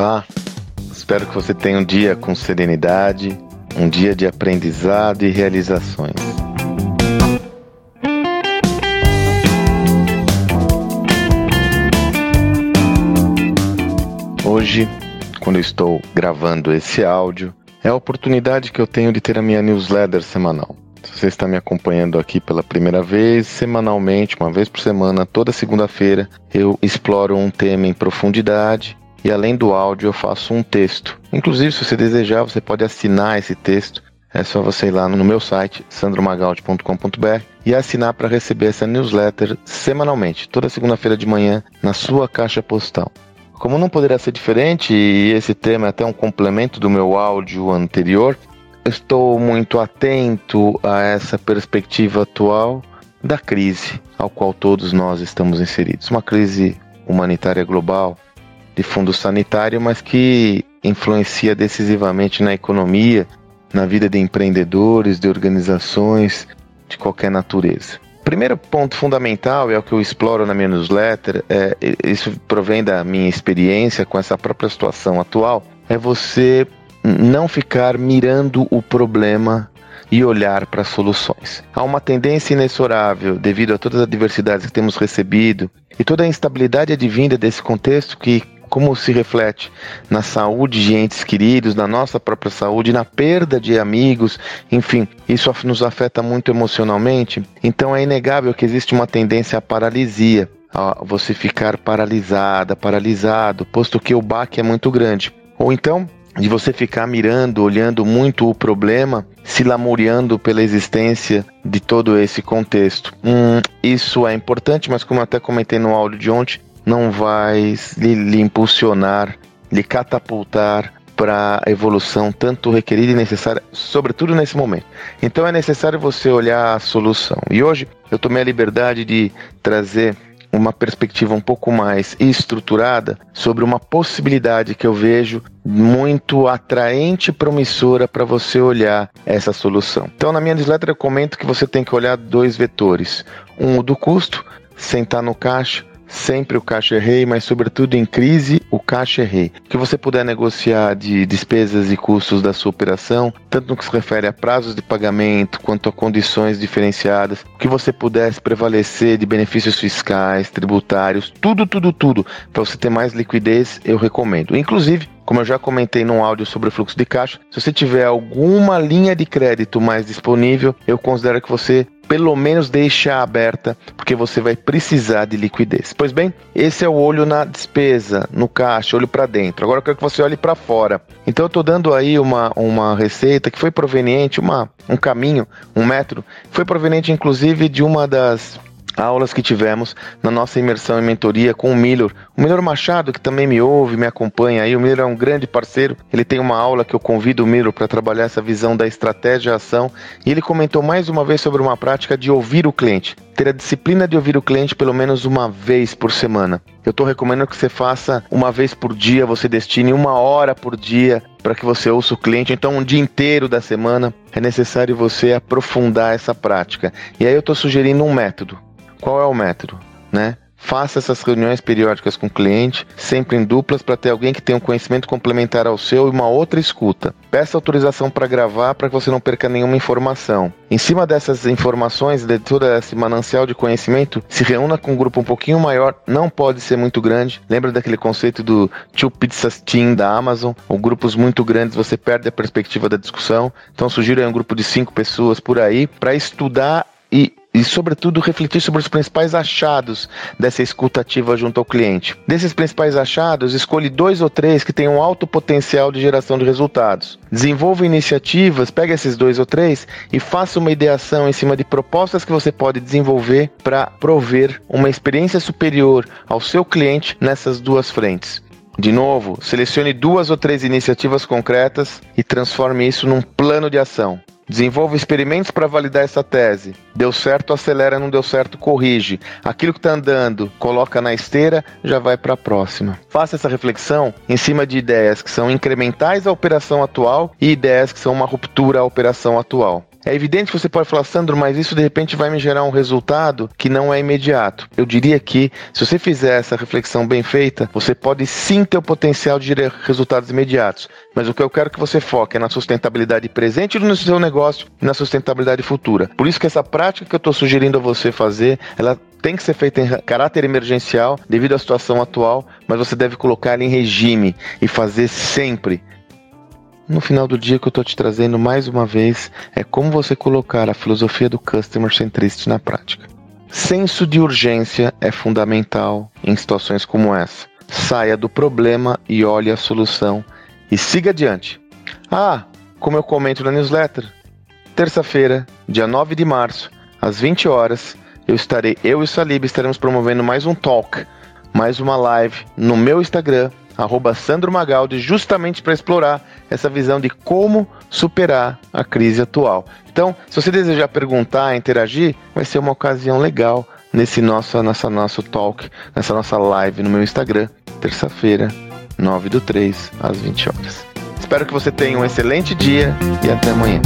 Olá, espero que você tenha um dia com serenidade, um dia de aprendizado e realizações. Hoje, quando eu estou gravando esse áudio, é a oportunidade que eu tenho de ter a minha newsletter semanal. Se você está me acompanhando aqui pela primeira vez, semanalmente, uma vez por semana, toda segunda-feira, eu exploro um tema em profundidade e além do áudio eu faço um texto. Inclusive, se você desejar, você pode assinar esse texto. É só você ir lá no meu site, sandromagaldi.com.br e assinar para receber essa newsletter semanalmente, toda segunda-feira de manhã, na sua caixa postal. Como não poderia ser diferente, e esse tema é até um complemento do meu áudio anterior, estou muito atento a essa perspectiva atual da crise ao qual todos nós estamos inseridos. Uma crise humanitária global de fundo sanitário, mas que influencia decisivamente na economia, na vida de empreendedores, de organizações de qualquer natureza. Primeiro ponto fundamental, é o que eu exploro na minha newsletter, é, isso provém da minha experiência com essa própria situação atual, é você não ficar mirando o problema e olhar para soluções. Há uma tendência inexorável, devido a todas as adversidades que temos recebido e toda a instabilidade advinda desse contexto que como se reflete na saúde de entes queridos, na nossa própria saúde, na perda de amigos, enfim, isso nos afeta muito emocionalmente. Então é inegável que existe uma tendência à paralisia, a você ficar paralisada, paralisado, posto que o baque é muito grande. Ou então de você ficar mirando, olhando muito o problema, se lamuriando pela existência de todo esse contexto. Hum, isso é importante, mas como eu até comentei no áudio de ontem, não vai lhe, lhe impulsionar, lhe catapultar para a evolução tanto requerida e necessária, sobretudo nesse momento. Então é necessário você olhar a solução. E hoje eu tomei a liberdade de trazer uma perspectiva um pouco mais estruturada sobre uma possibilidade que eu vejo muito atraente e promissora para você olhar essa solução. Então, na minha newsletter, eu comento que você tem que olhar dois vetores: um do custo, sentar no caixa sempre o caixa é rei, mas sobretudo em crise, o caixa é rei. O que você puder negociar de despesas e custos da sua operação, tanto no que se refere a prazos de pagamento quanto a condições diferenciadas, o que você pudesse prevalecer de benefícios fiscais, tributários, tudo, tudo, tudo, para você ter mais liquidez, eu recomendo. Inclusive, como eu já comentei num áudio sobre o fluxo de caixa, se você tiver alguma linha de crédito mais disponível, eu considero que você pelo menos deixe aberta, porque você vai precisar de liquidez. Pois bem, esse é o olho na despesa, no caixa, olho para dentro. Agora eu quero que você olhe para fora. Então eu estou dando aí uma, uma receita que foi proveniente, uma, um caminho, um método, foi proveniente inclusive de uma das aulas que tivemos na nossa imersão em mentoria com o Miller. O Miller Machado, que também me ouve, me acompanha aí. O Miller é um grande parceiro. Ele tem uma aula que eu convido o Miller para trabalhar essa visão da estratégia e ação. E ele comentou mais uma vez sobre uma prática de ouvir o cliente. Ter a disciplina de ouvir o cliente pelo menos uma vez por semana. Eu estou recomendando que você faça uma vez por dia, você destine uma hora por dia para que você ouça o cliente. Então, um dia inteiro da semana é necessário você aprofundar essa prática. E aí eu estou sugerindo um método. Qual é o método, né? Faça essas reuniões periódicas com o cliente, sempre em duplas, para ter alguém que tenha um conhecimento complementar ao seu e uma outra escuta. Peça autorização para gravar para que você não perca nenhuma informação. Em cima dessas informações, de todo esse manancial de conhecimento, se reúna com um grupo um pouquinho maior, não pode ser muito grande. Lembra daquele conceito do Two Pizzas Team da Amazon? Ou grupos muito grandes você perde a perspectiva da discussão. Então sugiro um grupo de cinco pessoas por aí para estudar e e, sobretudo, refletir sobre os principais achados dessa escutativa junto ao cliente. Desses principais achados, escolhe dois ou três que tenham alto potencial de geração de resultados. Desenvolva iniciativas, pegue esses dois ou três e faça uma ideação em cima de propostas que você pode desenvolver para prover uma experiência superior ao seu cliente nessas duas frentes. De novo, selecione duas ou três iniciativas concretas e transforme isso num plano de ação. Desenvolva experimentos para validar essa tese. Deu certo, acelera, não deu certo, corrige. Aquilo que está andando, coloca na esteira, já vai para a próxima. Faça essa reflexão em cima de ideias que são incrementais à operação atual e ideias que são uma ruptura à operação atual. É evidente que você pode falar, Sandro, mas isso de repente vai me gerar um resultado que não é imediato. Eu diria que, se você fizer essa reflexão bem feita, você pode sim ter o potencial de gerar resultados imediatos. Mas o que eu quero que você foque é na sustentabilidade presente no seu negócio e na sustentabilidade futura. Por isso que essa prática que eu estou sugerindo a você fazer, ela tem que ser feita em caráter emergencial devido à situação atual, mas você deve colocar em regime e fazer sempre. No final do dia, o que eu estou te trazendo mais uma vez é como você colocar a filosofia do Customer Centricity na prática. Senso de urgência é fundamental em situações como essa. Saia do problema e olhe a solução e siga adiante. Ah, como eu comento na newsletter, terça-feira, dia 9 de março, às 20 horas, eu estarei, eu e o Salib estaremos promovendo mais um talk, mais uma live no meu Instagram, arroba Sandro Magaldi, justamente para explorar essa visão de como superar a crise atual. Então, se você desejar perguntar, interagir, vai ser uma ocasião legal nesse nosso, nessa nosso talk, nessa nossa live no meu Instagram, terça-feira, 9 do 3, às 20 horas. Espero que você tenha um excelente dia e até amanhã.